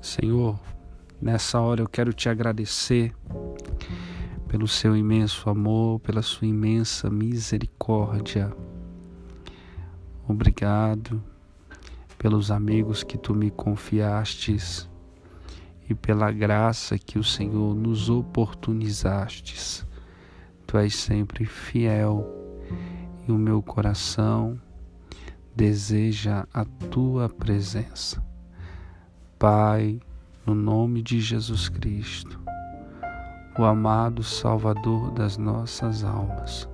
Senhor, nessa hora eu quero te agradecer pelo seu imenso amor, pela sua imensa misericórdia. Obrigado pelos amigos que tu me confiastes e pela graça que o Senhor nos oportunizastes. Tu és sempre fiel e o meu coração deseja a tua presença. Pai, no nome de Jesus Cristo, o amado Salvador das nossas almas,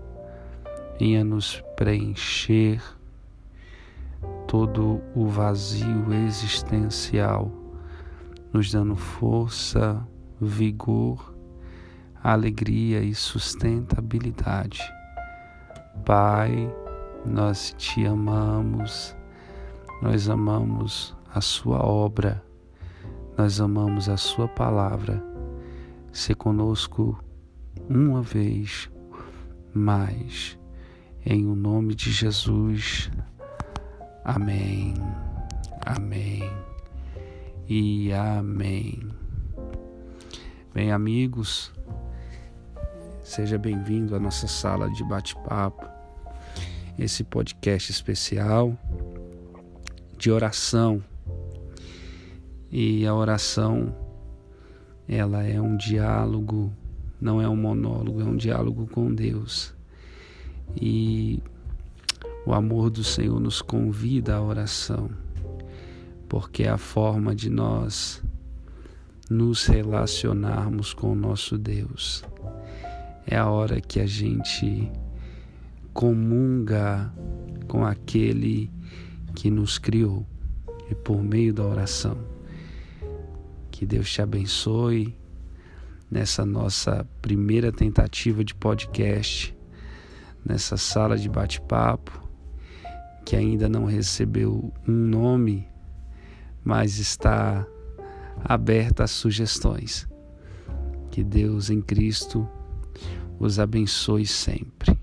venha nos preencher todo o vazio existencial, nos dando força, vigor, alegria e sustentabilidade. Pai, nós te amamos, nós amamos a Sua obra, nós amamos a Sua palavra se conosco uma vez mais. Em o nome de Jesus. Amém. Amém. E amém. Bem, amigos, seja bem-vindo à nossa sala de bate-papo. Esse podcast especial de oração. E a oração ela é um diálogo, não é um monólogo, é um diálogo com Deus. E o amor do Senhor nos convida à oração, porque é a forma de nós nos relacionarmos com o nosso Deus. É a hora que a gente comunga com aquele que nos criou e por meio da oração que Deus te abençoe nessa nossa primeira tentativa de podcast, nessa sala de bate-papo, que ainda não recebeu um nome, mas está aberta a sugestões. Que Deus em Cristo os abençoe sempre.